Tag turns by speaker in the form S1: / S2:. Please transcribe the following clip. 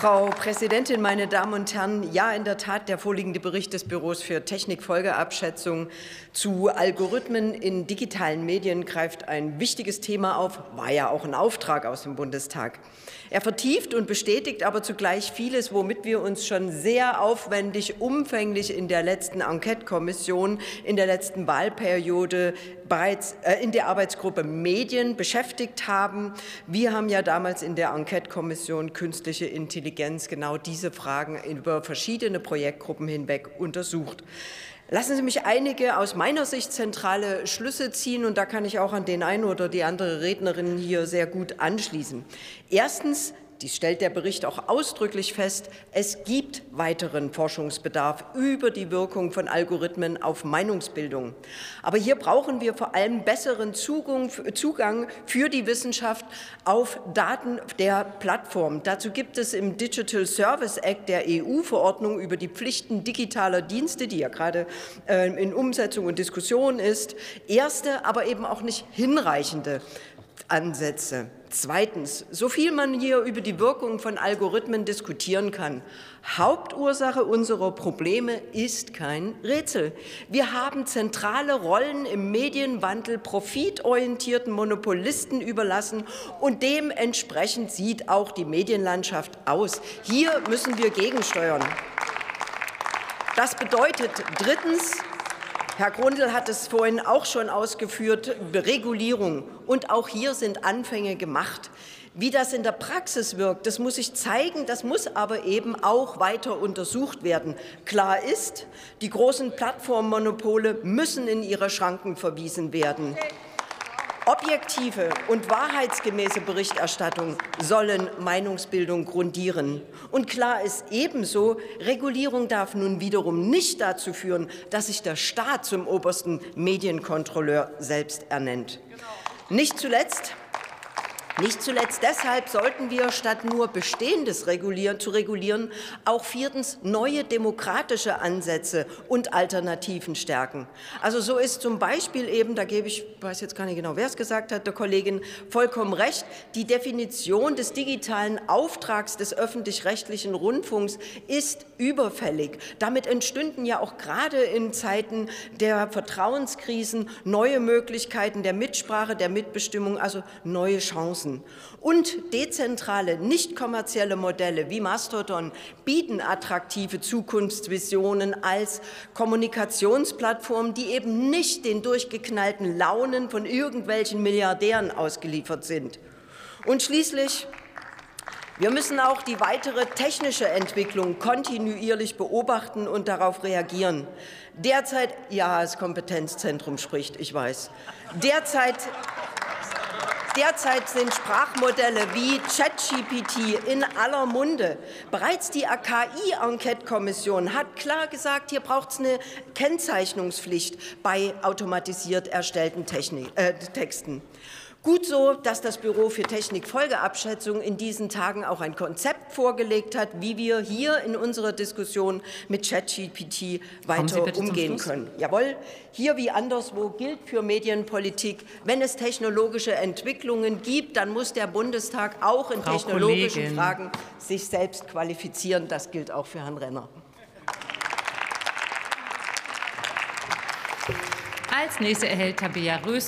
S1: Frau Präsidentin, meine Damen und Herren! Ja, in der Tat, der vorliegende Bericht des Büros für Technikfolgeabschätzung zu Algorithmen in digitalen Medien greift ein wichtiges Thema auf, war ja auch ein Auftrag aus dem Bundestag. Er vertieft und bestätigt aber zugleich vieles, womit wir uns schon sehr aufwendig, umfänglich in der letzten Enquete-Kommission, in der letzten Wahlperiode bereits äh, in der Arbeitsgruppe Medien beschäftigt haben. Wir haben ja damals in der Enquete-Kommission künstliche Intelligenz genau diese Fragen über verschiedene Projektgruppen hinweg untersucht. Lassen Sie mich einige aus meiner Sicht zentrale Schlüsse ziehen, und da kann ich auch an den einen oder die andere Rednerin hier sehr gut anschließen. Erstens dies stellt der Bericht auch ausdrücklich fest. Es gibt weiteren Forschungsbedarf über die Wirkung von Algorithmen auf Meinungsbildung. Aber hier brauchen wir vor allem besseren Zugang für die Wissenschaft auf Daten der Plattform. Dazu gibt es im Digital Service Act der EU-Verordnung über die Pflichten digitaler Dienste, die ja gerade ähm, in Umsetzung und Diskussion ist, erste, aber eben auch nicht hinreichende Ansätze. Zweitens, so viel man hier über die Wirkung von Algorithmen diskutieren kann, Hauptursache unserer Probleme ist kein Rätsel. Wir haben zentrale Rollen im Medienwandel profitorientierten Monopolisten überlassen und dementsprechend sieht auch die Medienlandschaft aus. Hier müssen wir gegensteuern. Das bedeutet drittens, Herr Grundl hat es vorhin auch schon ausgeführt, Regulierung. Und auch hier sind Anfänge gemacht. Wie das in der Praxis wirkt, das muss sich zeigen, das muss aber eben auch weiter untersucht werden. Klar ist, die großen Plattformmonopole müssen in ihre Schranken verwiesen werden. Objektive und wahrheitsgemäße Berichterstattung sollen Meinungsbildung grundieren. Und klar ist ebenso, Regulierung darf nun wiederum nicht dazu führen, dass sich der Staat zum obersten Medienkontrolleur selbst ernennt. Nicht zuletzt nicht zuletzt deshalb sollten wir, statt nur Bestehendes regulieren, zu regulieren, auch viertens neue demokratische Ansätze und Alternativen stärken. Also so ist zum Beispiel eben, da gebe ich, weiß jetzt gar nicht genau, wer es gesagt hat, der Kollegin vollkommen recht, die Definition des digitalen Auftrags des öffentlich-rechtlichen Rundfunks ist überfällig. Damit entstünden ja auch gerade in Zeiten der Vertrauenskrisen neue Möglichkeiten der Mitsprache, der Mitbestimmung, also neue Chancen nutzen. Und dezentrale, nicht kommerzielle Modelle wie Mastodon bieten attraktive Zukunftsvisionen als Kommunikationsplattformen, die eben nicht den durchgeknallten Launen von irgendwelchen Milliardären ausgeliefert sind. Und schließlich wir müssen auch die weitere technische Entwicklung kontinuierlich beobachten und darauf reagieren. Derzeit, ja, das Kompetenzzentrum spricht, ich weiß. Derzeit Derzeit sind Sprachmodelle wie ChatGPT in aller Munde. Bereits die AKI-Enquete-Kommission hat klar gesagt, hier braucht es eine Kennzeichnungspflicht bei automatisiert erstellten Technik, äh, Texten. Gut so, dass das Büro für Technikfolgeabschätzung in diesen Tagen auch ein Konzept vorgelegt hat, wie wir hier in unserer Diskussion mit ChatGPT weiter umgehen können. Jawohl, hier wie anderswo gilt für Medienpolitik, wenn es technologische Entwicklungen gibt, dann muss der Bundestag auch in Frau technologischen Kollegin. Fragen sich selbst qualifizieren. Das gilt auch für Herrn Renner.
S2: Als nächste erhält Tabea Rösen